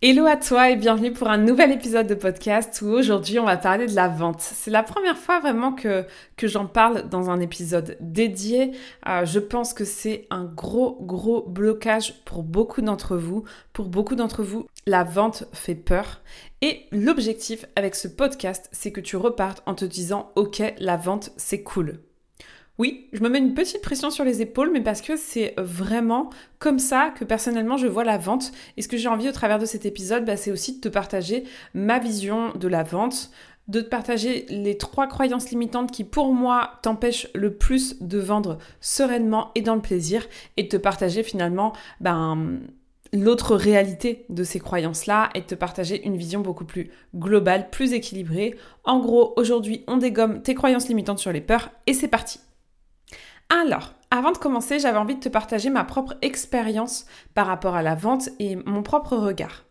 Hello à toi et bienvenue pour un nouvel épisode de podcast où aujourd'hui on va parler de la vente. C'est la première fois vraiment que, que j'en parle dans un épisode dédié. Euh, je pense que c'est un gros gros blocage pour beaucoup d'entre vous. Pour beaucoup d'entre vous, la vente fait peur. Et l'objectif avec ce podcast, c'est que tu repartes en te disant ok, la vente c'est cool. Oui, je me mets une petite pression sur les épaules, mais parce que c'est vraiment comme ça que personnellement je vois la vente. Et ce que j'ai envie au travers de cet épisode, bah, c'est aussi de te partager ma vision de la vente, de te partager les trois croyances limitantes qui pour moi t'empêchent le plus de vendre sereinement et dans le plaisir, et de te partager finalement ben, l'autre réalité de ces croyances-là et de te partager une vision beaucoup plus globale, plus équilibrée. En gros, aujourd'hui, on dégomme tes croyances limitantes sur les peurs et c'est parti. Alors, avant de commencer, j'avais envie de te partager ma propre expérience par rapport à la vente et mon propre regard.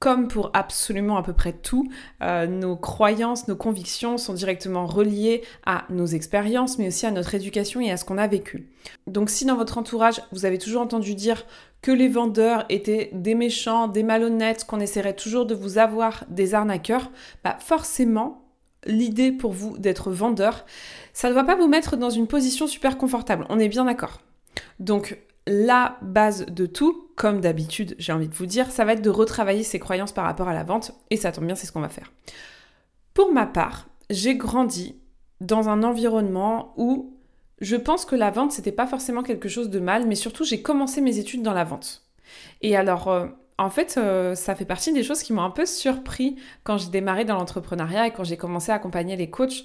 Comme pour absolument à peu près tout, euh, nos croyances, nos convictions sont directement reliées à nos expériences, mais aussi à notre éducation et à ce qu'on a vécu. Donc si dans votre entourage, vous avez toujours entendu dire que les vendeurs étaient des méchants, des malhonnêtes, qu'on essaierait toujours de vous avoir des arnaqueurs, bah forcément, l'idée pour vous d'être vendeur, ça ne doit pas vous mettre dans une position super confortable. On est bien d'accord. Donc, la base de tout, comme d'habitude, j'ai envie de vous dire, ça va être de retravailler ses croyances par rapport à la vente. Et ça tombe bien, c'est ce qu'on va faire. Pour ma part, j'ai grandi dans un environnement où je pense que la vente, c'était pas forcément quelque chose de mal, mais surtout, j'ai commencé mes études dans la vente. Et alors, euh, en fait, euh, ça fait partie des choses qui m'ont un peu surpris quand j'ai démarré dans l'entrepreneuriat et quand j'ai commencé à accompagner les coachs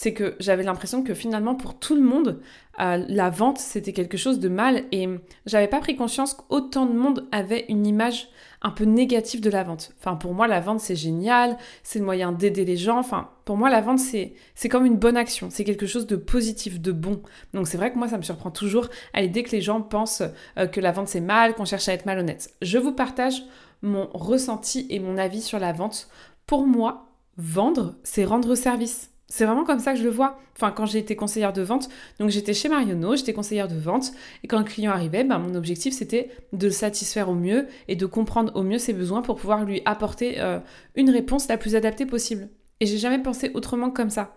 c'est que j'avais l'impression que finalement pour tout le monde, euh, la vente c'était quelque chose de mal et j'avais pas pris conscience qu'autant de monde avait une image un peu négative de la vente. Enfin pour moi la vente c'est génial, c'est le moyen d'aider les gens. Enfin pour moi la vente c'est c'est comme une bonne action, c'est quelque chose de positif, de bon. Donc c'est vrai que moi ça me surprend toujours à l'idée que les gens pensent euh, que la vente c'est mal, qu'on cherche à être malhonnête. Je vous partage mon ressenti et mon avis sur la vente. Pour moi, vendre c'est rendre service. C'est vraiment comme ça que je le vois. Enfin, quand j'ai été conseillère de vente, donc j'étais chez Marionneau, j'étais conseillère de vente, et quand le client arrivait, ben, mon objectif c'était de le satisfaire au mieux et de comprendre au mieux ses besoins pour pouvoir lui apporter euh, une réponse la plus adaptée possible. Et j'ai jamais pensé autrement comme ça.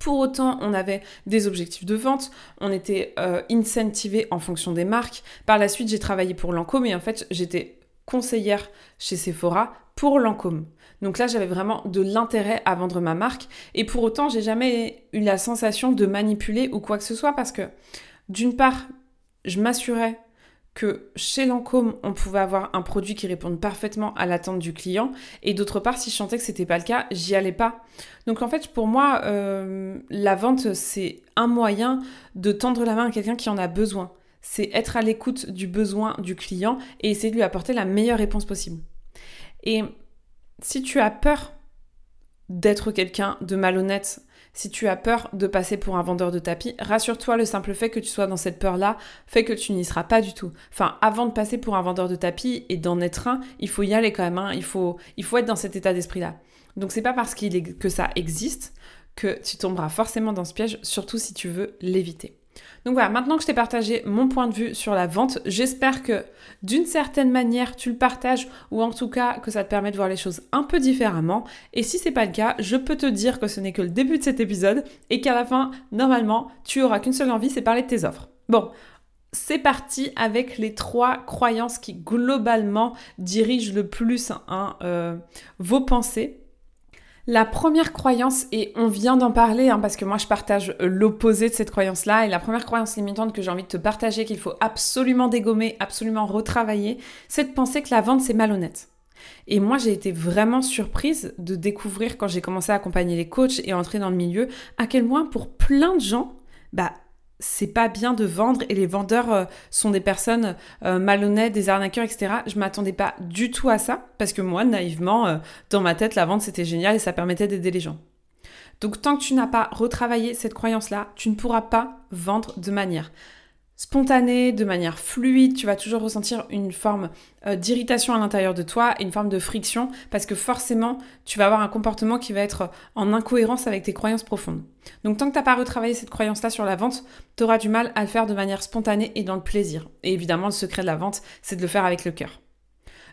Pour autant, on avait des objectifs de vente, on était euh, incentivé en fonction des marques. Par la suite, j'ai travaillé pour Lancôme et en fait, j'étais conseillère chez Sephora pour Lancôme. Donc là, j'avais vraiment de l'intérêt à vendre ma marque. Et pour autant, j'ai jamais eu la sensation de manipuler ou quoi que ce soit parce que, d'une part, je m'assurais que chez Lancôme, on pouvait avoir un produit qui réponde parfaitement à l'attente du client. Et d'autre part, si je sentais que c'était pas le cas, j'y allais pas. Donc en fait, pour moi, euh, la vente, c'est un moyen de tendre la main à quelqu'un qui en a besoin. C'est être à l'écoute du besoin du client et essayer de lui apporter la meilleure réponse possible. Et si tu as peur d'être quelqu'un de malhonnête, si tu as peur de passer pour un vendeur de tapis, rassure-toi, le simple fait que tu sois dans cette peur-là fait que tu n'y seras pas du tout. Enfin, avant de passer pour un vendeur de tapis et d'en être un, il faut y aller quand même. Hein. Il, faut, il faut être dans cet état d'esprit-là. Donc c'est pas parce que ça existe que tu tomberas forcément dans ce piège, surtout si tu veux l'éviter. Donc voilà, maintenant que je t'ai partagé mon point de vue sur la vente, j'espère que d'une certaine manière tu le partages ou en tout cas que ça te permet de voir les choses un peu différemment. Et si c'est pas le cas, je peux te dire que ce n'est que le début de cet épisode et qu'à la fin, normalement, tu auras qu'une seule envie, c'est parler de tes offres. Bon, c'est parti avec les trois croyances qui globalement dirigent le plus hein, euh, vos pensées la première croyance, et on vient d'en parler, hein, parce que moi je partage euh, l'opposé de cette croyance-là, et la première croyance limitante que j'ai envie de te partager, qu'il faut absolument dégommer, absolument retravailler, c'est de penser que la vente c'est malhonnête. Et moi, j'ai été vraiment surprise de découvrir quand j'ai commencé à accompagner les coachs et entrer dans le milieu, à quel point pour plein de gens, bah, c'est pas bien de vendre et les vendeurs euh, sont des personnes euh, malhonnêtes, des arnaqueurs, etc. Je m'attendais pas du tout à ça parce que moi, naïvement, euh, dans ma tête, la vente c'était génial et ça permettait d'aider les gens. Donc tant que tu n'as pas retravaillé cette croyance-là, tu ne pourras pas vendre de manière spontanée, de manière fluide, tu vas toujours ressentir une forme euh, d'irritation à l'intérieur de toi et une forme de friction parce que forcément, tu vas avoir un comportement qui va être en incohérence avec tes croyances profondes. Donc tant que tu n'as pas retravaillé cette croyance-là sur la vente, tu auras du mal à le faire de manière spontanée et dans le plaisir. Et évidemment, le secret de la vente, c'est de le faire avec le cœur.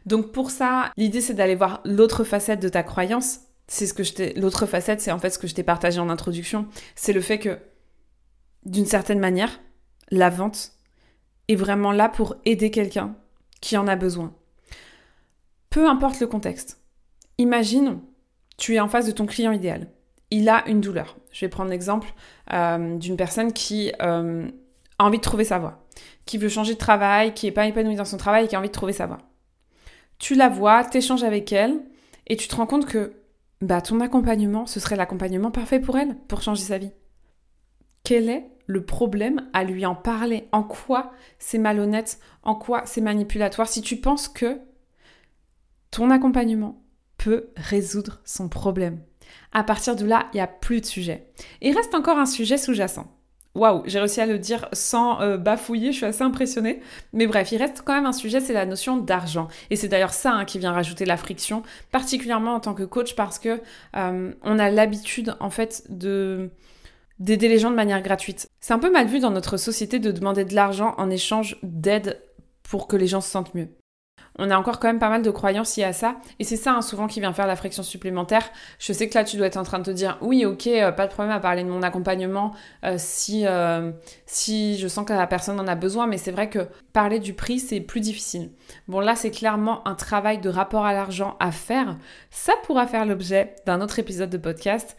Donc pour ça, l'idée c'est d'aller voir l'autre facette de ta croyance. C'est ce que je t'ai l'autre facette, c'est en fait ce que je t'ai partagé en introduction, c'est le fait que d'une certaine manière, la vente est vraiment là pour aider quelqu'un qui en a besoin. Peu importe le contexte. Imagine, tu es en face de ton client idéal. Il a une douleur. Je vais prendre l'exemple euh, d'une personne qui euh, a envie de trouver sa voie, qui veut changer de travail, qui n'est pas épanouie dans son travail et qui a envie de trouver sa voie. Tu la vois, t'échanges avec elle et tu te rends compte que bah, ton accompagnement, ce serait l'accompagnement parfait pour elle, pour changer sa vie. Quel est le problème à lui en parler. En quoi c'est malhonnête, en quoi c'est manipulatoire? Si tu penses que ton accompagnement peut résoudre son problème. À partir de là, il n'y a plus de sujet. Il reste encore un sujet sous-jacent. Waouh, j'ai réussi à le dire sans euh, bafouiller, je suis assez impressionnée. Mais bref, il reste quand même un sujet, c'est la notion d'argent. Et c'est d'ailleurs ça hein, qui vient rajouter la friction, particulièrement en tant que coach, parce que euh, on a l'habitude en fait de d'aider les gens de manière gratuite. C'est un peu mal vu dans notre société de demander de l'argent en échange d'aide pour que les gens se sentent mieux on a encore quand même pas mal de croyances liées à ça. Et c'est ça hein, souvent qui vient faire la friction supplémentaire. Je sais que là, tu dois être en train de te dire, oui, ok, euh, pas de problème à parler de mon accompagnement euh, si, euh, si je sens que la personne en a besoin. Mais c'est vrai que parler du prix, c'est plus difficile. Bon, là, c'est clairement un travail de rapport à l'argent à faire. Ça pourra faire l'objet d'un autre épisode de podcast.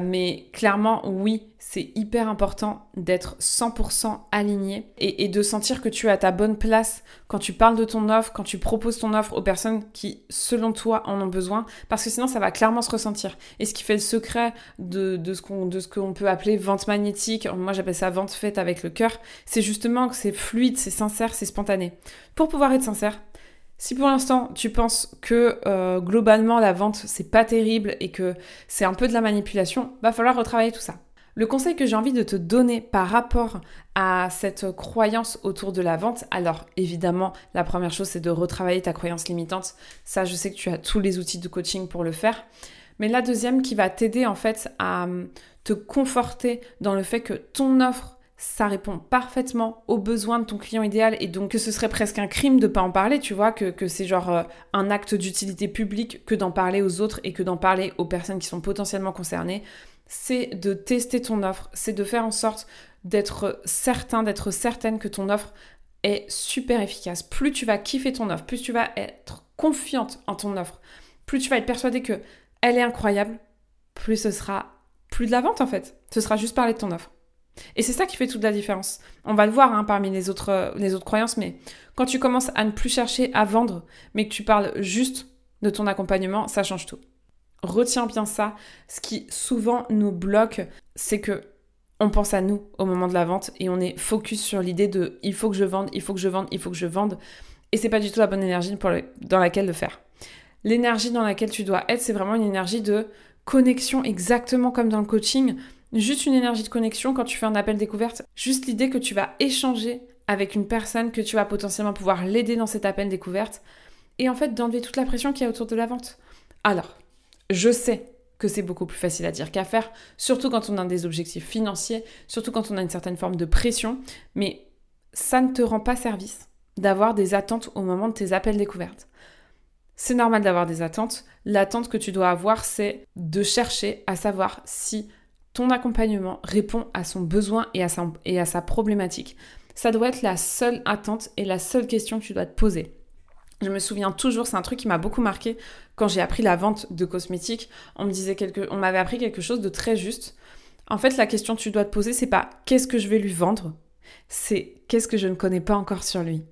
mais clairement, oui, c'est hyper important d'être 100% aligné et, et, de sentir que tu es à ta bonne place quand tu parles de ton offre, quand tu proposes ton offre aux personnes qui, selon toi, en ont besoin, parce que sinon ça va clairement se ressentir. Et ce qui fait le secret de, de ce qu'on peut appeler vente magnétique, moi j'appelle ça vente faite avec le cœur, c'est justement que c'est fluide, c'est sincère, c'est spontané. Pour pouvoir être sincère, si pour l'instant tu penses que euh, globalement la vente c'est pas terrible et que c'est un peu de la manipulation, va falloir retravailler tout ça. Le conseil que j'ai envie de te donner par rapport à cette croyance autour de la vente, alors évidemment, la première chose, c'est de retravailler ta croyance limitante. Ça, je sais que tu as tous les outils de coaching pour le faire. Mais la deuxième qui va t'aider en fait à hum, te conforter dans le fait que ton offre ça répond parfaitement aux besoins de ton client idéal et donc que ce serait presque un crime de pas en parler, tu vois, que, que c'est genre euh, un acte d'utilité publique que d'en parler aux autres et que d'en parler aux personnes qui sont potentiellement concernées c'est de tester ton offre, c'est de faire en sorte d'être certain, d'être certaine que ton offre est super efficace. Plus tu vas kiffer ton offre, plus tu vas être confiante en ton offre, plus tu vas être persuadée que elle est incroyable, plus ce sera plus de la vente en fait. Ce sera juste parler de ton offre. Et c'est ça qui fait toute la différence. On va le voir hein, parmi les autres, les autres croyances, mais quand tu commences à ne plus chercher à vendre, mais que tu parles juste de ton accompagnement, ça change tout. Retiens bien ça. Ce qui souvent nous bloque, c'est que on pense à nous au moment de la vente et on est focus sur l'idée de il faut que je vende, il faut que je vende, il faut que je vende. Et c'est pas du tout la bonne énergie dans laquelle le faire. L'énergie dans laquelle tu dois être, c'est vraiment une énergie de connexion, exactement comme dans le coaching. Juste une énergie de connexion quand tu fais un appel découverte. Juste l'idée que tu vas échanger avec une personne, que tu vas potentiellement pouvoir l'aider dans cet appel découverte. Et en fait, d'enlever toute la pression qu'il y a autour de la vente. Alors, je sais que c'est beaucoup plus facile à dire qu'à faire, surtout quand on a des objectifs financiers, surtout quand on a une certaine forme de pression, mais ça ne te rend pas service d'avoir des attentes au moment de tes appels découvertes. C'est normal d'avoir des attentes. L'attente que tu dois avoir, c'est de chercher à savoir si ton accompagnement répond à son besoin et à sa, et à sa problématique. Ça doit être la seule attente et la seule question que tu dois te poser. Je me souviens toujours, c'est un truc qui m'a beaucoup marqué quand j'ai appris la vente de cosmétiques. On me disait on m'avait appris quelque chose de très juste. En fait, la question que tu dois te poser, c'est pas qu'est-ce que je vais lui vendre, c'est qu'est-ce que je ne connais pas encore sur lui?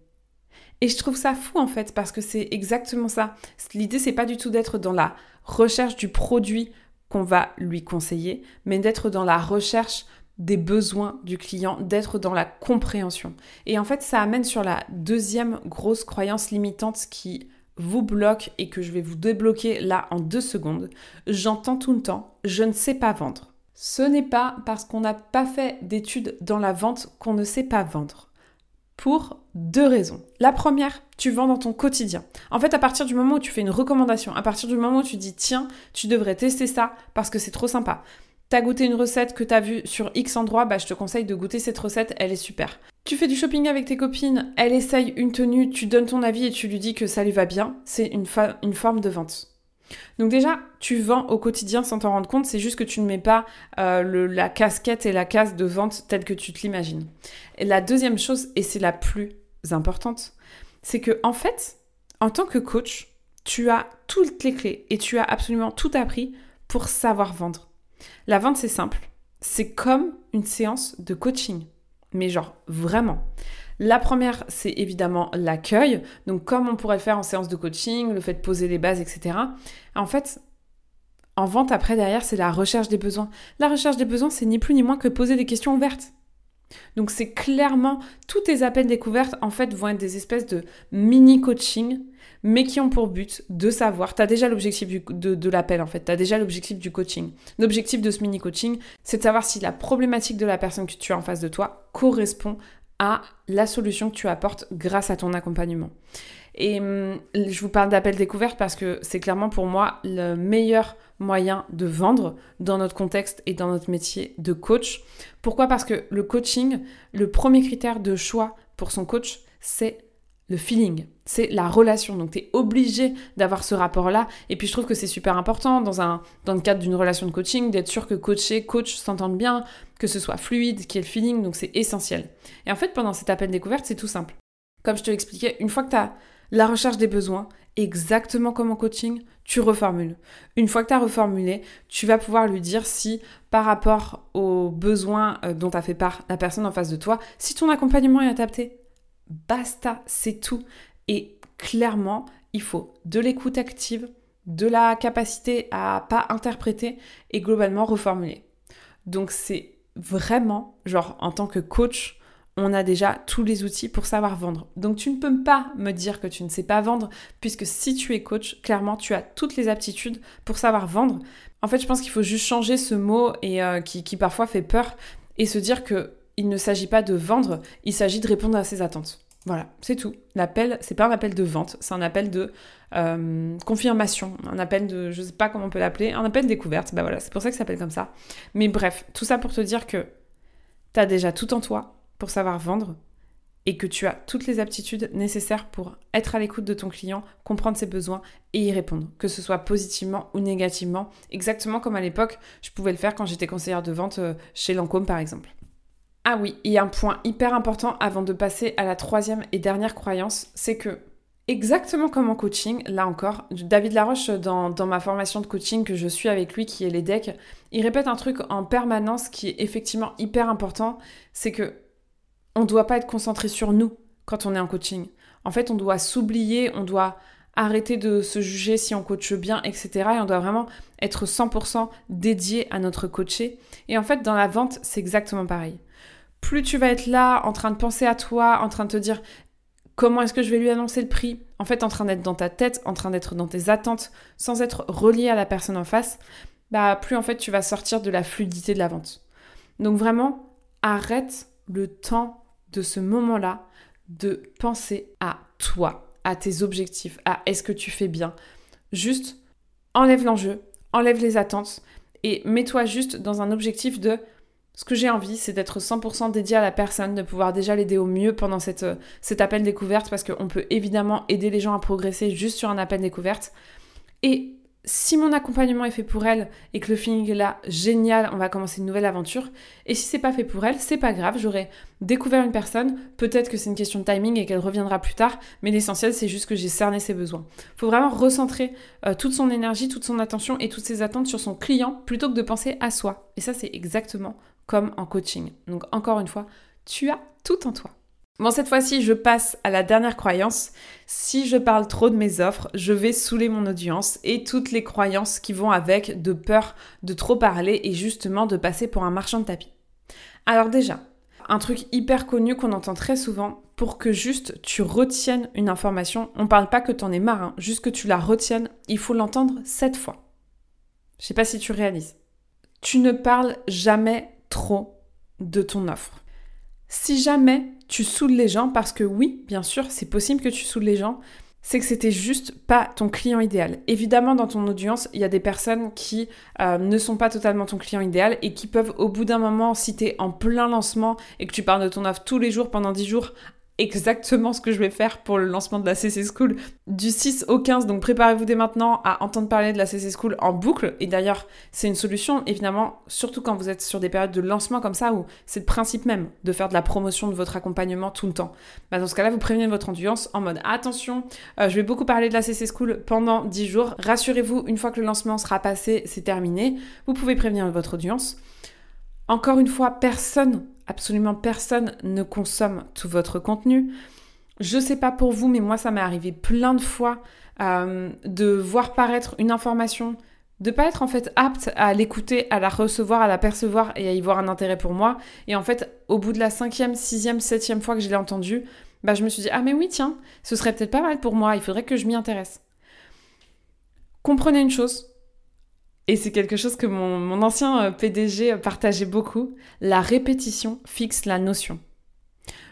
Et je trouve ça fou en fait parce que c'est exactement ça. L'idée c'est pas du tout d'être dans la recherche du produit qu'on va lui conseiller, mais d'être dans la recherche des besoins du client, d'être dans la compréhension. Et en fait, ça amène sur la deuxième grosse croyance limitante qui vous bloque et que je vais vous débloquer là en deux secondes. J'entends tout le temps, je ne sais pas vendre. Ce n'est pas parce qu'on n'a pas fait d'études dans la vente qu'on ne sait pas vendre. Pour deux raisons. La première, tu vends dans ton quotidien. En fait, à partir du moment où tu fais une recommandation, à partir du moment où tu dis tiens, tu devrais tester ça parce que c'est trop sympa. T'as goûté une recette que t'as vue sur X endroit, bah je te conseille de goûter cette recette, elle est super. Tu fais du shopping avec tes copines, elle essaye une tenue, tu donnes ton avis et tu lui dis que ça lui va bien, c'est une, forme de vente. Donc déjà, tu vends au quotidien sans t'en rendre compte, c'est juste que tu ne mets pas euh, la casquette et la case de vente telle que tu te l'imagines. La deuxième chose, et c'est la plus importante, c'est que en fait, en tant que coach, tu as toutes les clés et tu as absolument tout appris pour savoir vendre. La vente, c'est simple. C'est comme une séance de coaching. Mais genre, vraiment. La première, c'est évidemment l'accueil. Donc, comme on pourrait faire en séance de coaching, le fait de poser les bases, etc. En fait, en vente, après, derrière, c'est la recherche des besoins. La recherche des besoins, c'est ni plus ni moins que poser des questions ouvertes. Donc, c'est clairement, tous tes appels découvertes, en fait, vont être des espèces de mini-coaching mais qui ont pour but de savoir, tu as déjà l'objectif de, de l'appel en fait, tu as déjà l'objectif du coaching. L'objectif de ce mini-coaching, c'est de savoir si la problématique de la personne que tu as en face de toi correspond à la solution que tu apportes grâce à ton accompagnement. Et hum, je vous parle d'appel découverte parce que c'est clairement pour moi le meilleur moyen de vendre dans notre contexte et dans notre métier de coach. Pourquoi? Parce que le coaching, le premier critère de choix pour son coach, c'est le feeling, c'est la relation. Donc tu es obligé d'avoir ce rapport-là. Et puis je trouve que c'est super important dans, un, dans le cadre d'une relation de coaching d'être sûr que coacher, coach s'entendent bien, que ce soit fluide, qu'il y ait le feeling. Donc c'est essentiel. Et en fait, pendant cet appel découverte, c'est tout simple. Comme je te l'expliquais, une fois que tu as la recherche des besoins, exactement comme en coaching, tu reformules. Une fois que tu as reformulé, tu vas pouvoir lui dire si par rapport aux besoins euh, dont a fait part la personne en face de toi, si ton accompagnement est adapté Basta, c'est tout. Et clairement, il faut de l'écoute active, de la capacité à pas interpréter et globalement reformuler. Donc c'est vraiment, genre en tant que coach, on a déjà tous les outils pour savoir vendre. Donc tu ne peux pas me dire que tu ne sais pas vendre, puisque si tu es coach, clairement, tu as toutes les aptitudes pour savoir vendre. En fait, je pense qu'il faut juste changer ce mot euh, qui, parfois fait peur et se dire que il ne s'agit pas de vendre, il s'agit de répondre à ses attentes. Voilà, c'est tout. L'appel, c'est pas un appel de vente, c'est un appel de euh, confirmation, un appel de, je sais pas comment on peut l'appeler, un appel découverte. Bah voilà, c'est pour ça que ça s'appelle comme ça. Mais bref, tout ça pour te dire que tu as déjà tout en toi pour savoir vendre et que tu as toutes les aptitudes nécessaires pour être à l'écoute de ton client, comprendre ses besoins et y répondre, que ce soit positivement ou négativement, exactement comme à l'époque, je pouvais le faire quand j'étais conseillère de vente euh, chez Lancôme par exemple. Ah oui, et un point hyper important avant de passer à la troisième et dernière croyance, c'est que exactement comme en coaching, là encore, David Laroche, dans, dans, ma formation de coaching que je suis avec lui, qui est les decks, il répète un truc en permanence qui est effectivement hyper important, c'est que on ne doit pas être concentré sur nous quand on est en coaching. En fait, on doit s'oublier, on doit arrêter de se juger si on coache bien, etc. Et on doit vraiment être 100% dédié à notre coaché. Et en fait, dans la vente, c'est exactement pareil plus tu vas être là en train de penser à toi, en train de te dire comment est-ce que je vais lui annoncer le prix, en fait en train d'être dans ta tête, en train d'être dans tes attentes, sans être relié à la personne en face, bah plus en fait tu vas sortir de la fluidité de la vente. Donc vraiment, arrête le temps de ce moment-là de penser à toi, à tes objectifs, à est-ce que tu fais bien. Juste enlève l'enjeu, enlève les attentes et mets-toi juste dans un objectif de ce que j'ai envie, c'est d'être 100% dédié à la personne, de pouvoir déjà l'aider au mieux pendant cette, euh, cet appel découverte, parce qu'on peut évidemment aider les gens à progresser juste sur un appel découverte. Et si mon accompagnement est fait pour elle et que le feeling est là, génial, on va commencer une nouvelle aventure. Et si c'est pas fait pour elle, c'est pas grave, j'aurais découvert une personne, peut-être que c'est une question de timing et qu'elle reviendra plus tard, mais l'essentiel c'est juste que j'ai cerné ses besoins. Faut vraiment recentrer euh, toute son énergie, toute son attention et toutes ses attentes sur son client plutôt que de penser à soi. Et ça c'est exactement comme en coaching. Donc encore une fois, tu as tout en toi. Bon, cette fois-ci, je passe à la dernière croyance. Si je parle trop de mes offres, je vais saouler mon audience et toutes les croyances qui vont avec de peur de trop parler et justement de passer pour un marchand de tapis. Alors déjà, un truc hyper connu qu'on entend très souvent, pour que juste tu retiennes une information, on parle pas que t'en es marre, hein, juste que tu la retiennes, il faut l'entendre sept fois. Je sais pas si tu réalises. Tu ne parles jamais trop de ton offre. Si jamais tu saoules les gens, parce que oui, bien sûr, c'est possible que tu saoules les gens, c'est que c'était juste pas ton client idéal. Évidemment, dans ton audience, il y a des personnes qui euh, ne sont pas totalement ton client idéal et qui peuvent, au bout d'un moment, si tu en plein lancement et que tu parles de ton offre tous les jours pendant 10 jours, exactement ce que je vais faire pour le lancement de la CC School du 6 au 15. Donc préparez-vous dès maintenant à entendre parler de la CC School en boucle. Et d'ailleurs, c'est une solution, évidemment, surtout quand vous êtes sur des périodes de lancement comme ça, où c'est le principe même de faire de la promotion de votre accompagnement tout le temps. Bah, dans ce cas-là, vous prévenez votre audience en mode attention, euh, je vais beaucoup parler de la CC School pendant 10 jours. Rassurez-vous, une fois que le lancement sera passé, c'est terminé. Vous pouvez prévenir votre audience. Encore une fois, personne absolument personne ne consomme tout votre contenu. Je sais pas pour vous, mais moi ça m'est arrivé plein de fois euh, de voir paraître une information, de pas être en fait apte à l'écouter, à la recevoir, à la percevoir et à y voir un intérêt pour moi. Et en fait, au bout de la cinquième, sixième, septième fois que je l'ai entendu, bah je me suis dit ah mais oui tiens, ce serait peut-être pas mal pour moi. Il faudrait que je m'y intéresse. Comprenez une chose, et c'est quelque chose que mon, ancien euh, PDG partageait beaucoup. La répétition fixe la notion.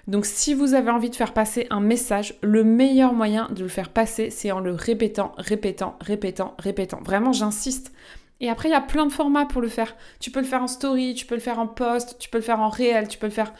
Donc si vous avez envie de faire passer un message, le meilleur moyen de le faire passer, c'est en le répétant, répétant, répétant, répétant. Vraiment, j'insiste. Et après, il y a plein de formats pour le faire. Tu peux le faire en story, tu peux le faire en post, tu peux le faire en réel, tu peux le faire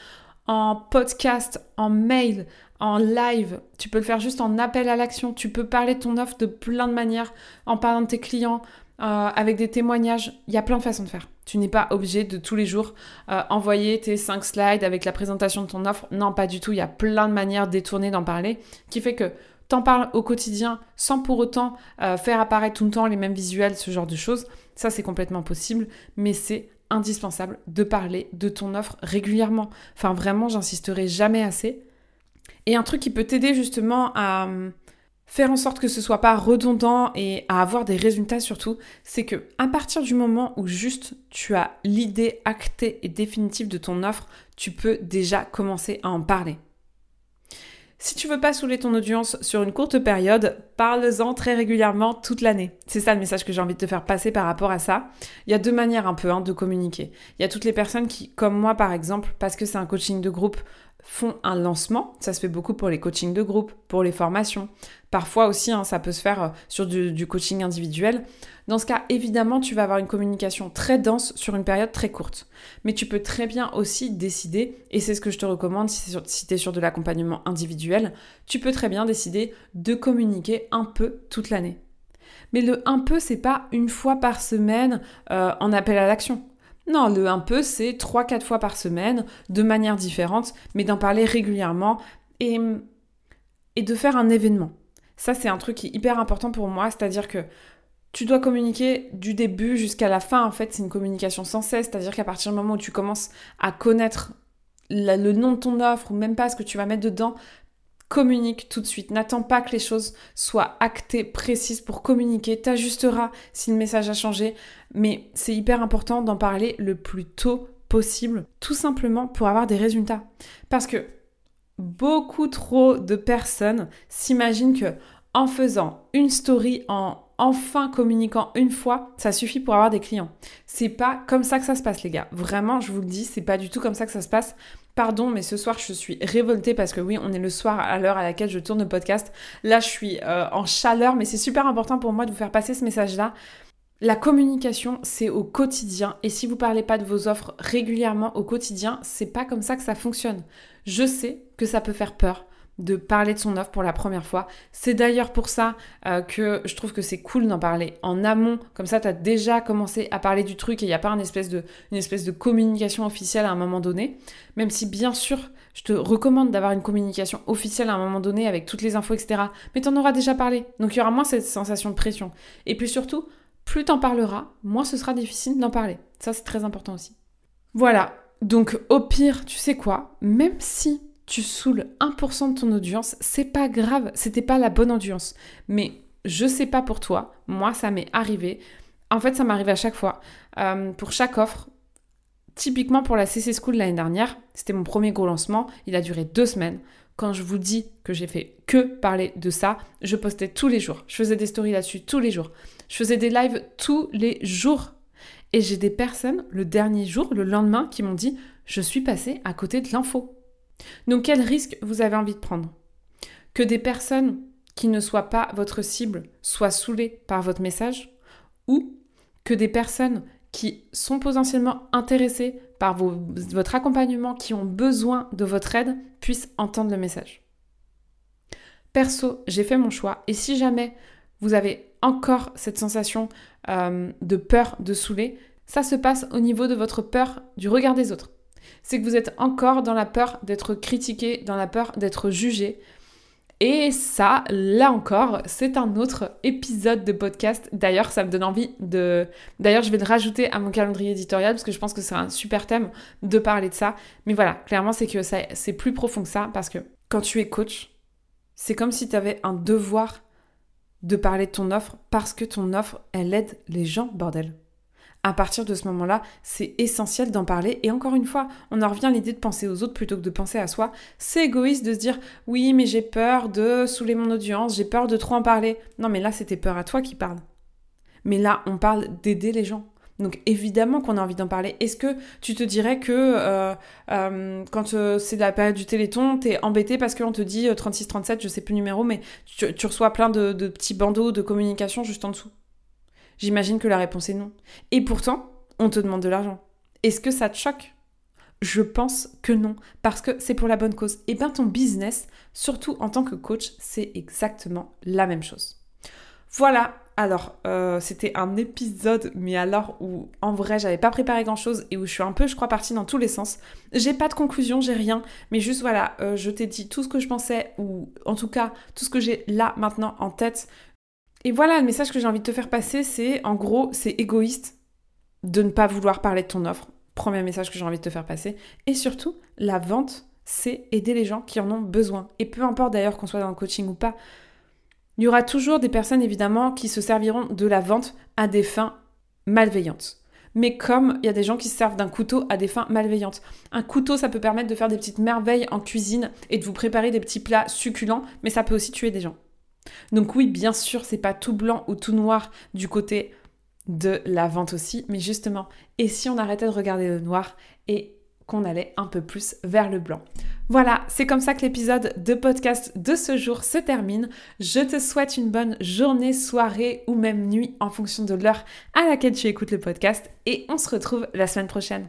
en podcast, en mail, en live, tu peux le faire juste en appel à l'action, tu peux parler de ton offre de plein de manières, en parlant de tes clients, euh, avec des témoignages. Il y a plein de façons de faire. Tu n'es pas obligé de tous les jours euh, envoyer tes 5 slides avec la présentation de ton offre. Non, pas du tout. Il y a plein de manières détournées d'en parler qui fait que t'en parles au quotidien sans pour autant euh, faire apparaître tout le temps les mêmes visuels, ce genre de choses. Ça, c'est complètement possible, mais c'est indispensable de parler de ton offre régulièrement. Enfin, vraiment, j'insisterai jamais assez. Et un truc qui peut t'aider justement à faire en sorte que ce soit pas redondant et à avoir des résultats surtout, c'est que à partir du moment où juste tu as l'idée actée et définitive de ton offre, tu peux déjà commencer à en parler. Si tu veux pas saouler ton audience sur une courte période, parle-en très régulièrement toute l'année. C'est ça le message que j'ai envie de te faire passer par rapport à ça. Il y a deux manières un peu hein, de communiquer. Il y a toutes les personnes qui, comme moi par exemple, parce que c'est un coaching de groupe, font un lancement. Ça se fait beaucoup pour les coachings de groupe, pour les formations. Parfois aussi, hein, ça peut se faire euh, sur du, coaching individuel. Dans ce cas, évidemment, tu vas avoir une communication très dense sur une période très courte. Mais tu peux très bien aussi décider, et c'est ce que je te recommande si, tu es sur de l'accompagnement individuel, tu peux très bien décider de communiquer un peu toute l'année. Mais le un peu, c'est pas une fois par semaine euh, en appel à l'action. Non, le un peu, c'est 3-4 fois par semaine, de manière différente, mais d'en parler régulièrement et, et de faire un événement. Ça, c'est un truc qui est hyper important pour moi, c'est-à-dire que tu dois communiquer du début jusqu'à la fin. En fait, c'est une communication sans cesse, c'est-à-dire qu'à partir du moment où tu commences à connaître le nom de ton offre ou même pas ce que tu vas mettre dedans, communique tout de suite. N'attends pas que les choses soient actées, précises pour communiquer. T'ajusteras si le message a changé. Mais c'est hyper important d'en parler le plus tôt possible, tout simplement pour avoir des résultats. Parce que beaucoup trop de personnes s'imaginent que en faisant une story, en enfin communiquant une fois, ça suffit pour avoir des clients. C'est pas comme ça que ça se passe, les gars. Vraiment, je vous le dis, c'est pas du tout comme ça que ça se passe. Pardon, mais ce soir, je suis révoltée parce que oui, on est le soir à l'heure à laquelle je tourne le podcast. Là, je suis euh, en chaleur, mais c'est super important pour moi de vous faire passer ce message-là. La communication, c'est au quotidien. Et si vous parlez pas de vos offres régulièrement au quotidien, c'est pas comme ça que ça fonctionne. Je sais que ça peut faire peur de parler de son offre pour la première fois. C'est d'ailleurs pour ça euh, que je trouve que c'est cool d'en parler en amont. Comme ça, tu déjà commencé à parler du truc et il n'y a pas une espèce, de, une espèce de communication officielle à un moment donné. Même si, bien sûr, je te recommande d'avoir une communication officielle à un moment donné avec toutes les infos, etc. Mais tu en auras déjà parlé. Donc il y aura moins cette sensation de pression. Et puis surtout, plus t'en parleras, moins ce sera difficile d'en parler. Ça, c'est très important aussi. Voilà. Donc au pire, tu sais quoi? Même si tu saoules 1% de ton audience, c'est pas grave, c'était pas la bonne audience. Mais je sais pas pour toi, moi ça m'est arrivé. En fait, ça m'arrive à chaque fois. Euh, pour chaque offre, Typiquement pour la CC School l'année dernière, c'était mon premier gros lancement, il a duré deux semaines. Quand je vous dis que j'ai fait que parler de ça, je postais tous les jours. Je faisais des stories là-dessus tous les jours. Je faisais des lives tous les jours. Et j'ai des personnes le dernier jour, le lendemain, qui m'ont dit Je suis passée à côté de l'info. Donc quel risque vous avez envie de prendre? Que des personnes qui ne soient pas votre cible soient saoulées par votre message? Ou que des personnes qui sont potentiellement intéressés par votre accompagnement, qui ont besoin de votre aide, puissent entendre le message? Perso, j'ai fait mon choix et si jamais vous avez encore cette sensation euh, de peur de saouler, ça se passe au niveau de votre peur du regard des autres. C'est que vous êtes encore dans la peur d'être critiqué, dans la peur d'être jugé, et ça, là encore, c'est un autre épisode de podcast. D'ailleurs, ça me donne envie de... D'ailleurs, je vais le rajouter à mon calendrier éditorial parce que je pense que c'est un super thème de parler de ça. Mais voilà, clairement, c'est que ça, c'est plus profond que ça parce que quand tu es coach, c'est comme si tu avais un devoir de parler de ton offre parce que ton offre, elle aide les gens, bordel à partir de ce moment-là, c'est essentiel d'en parler. Et encore une fois, on en revient à l'idée de penser aux autres plutôt que de penser à soi. C'est égoïste de se dire oui, mais j'ai peur de saouler mon audience, j'ai peur de trop en parler. Non, mais là, c'était peur à toi qui parle. Mais là, on parle d'aider les gens. Donc évidemment qu'on a envie d'en parler. Est-ce que tu te dirais que euh, euh, quand euh, c'est la période du Téléthon, t'es embêté parce qu'on te dit 36-37, je sais plus le numéro, mais tu, reçois plein de petits bandeaux de communication juste en dessous? J'imagine que la réponse est non. Et pourtant, on te demande de l'argent. Est-ce que ça te choque? Je pense que non, parce que c'est pour la bonne cause. Et bien ton business, surtout en tant que coach, c'est exactement la même chose. Voilà, alors euh, c'était un épisode, mais alors où en vrai j'avais pas préparé grand chose et où je suis un peu, je crois, partie dans tous les sens. J'ai pas de conclusion, j'ai rien, mais juste voilà, euh, je t'ai dit tout ce que je pensais, ou en tout cas tout ce que j'ai là maintenant en tête. Et voilà, le message que j'ai envie de te faire passer, c'est en gros, c'est égoïste de ne pas vouloir parler de ton offre. Premier message que j'ai envie de te faire passer. Et surtout, la vente, c'est aider les gens qui en ont besoin. Et peu importe d'ailleurs qu'on soit dans le coaching ou pas, il y aura toujours des personnes évidemment qui se serviront de la vente à des fins malveillantes. Mais comme il y a des gens qui se servent d'un couteau à des fins malveillantes. Un couteau, ça peut permettre de faire des petites merveilles en cuisine et de vous préparer des petits plats succulents, mais ça peut aussi tuer des gens. Donc oui, bien sûr, c'est pas tout blanc ou tout noir du côté de la vente aussi, mais justement, et si on arrêtait de regarder le noir et qu'on allait un peu plus vers le blanc. Voilà, c'est comme ça que l'épisode de podcast de ce jour se termine. Je te souhaite une bonne journée, soirée ou même nuit en fonction de l'heure à laquelle tu écoutes le podcast et on se retrouve la semaine prochaine.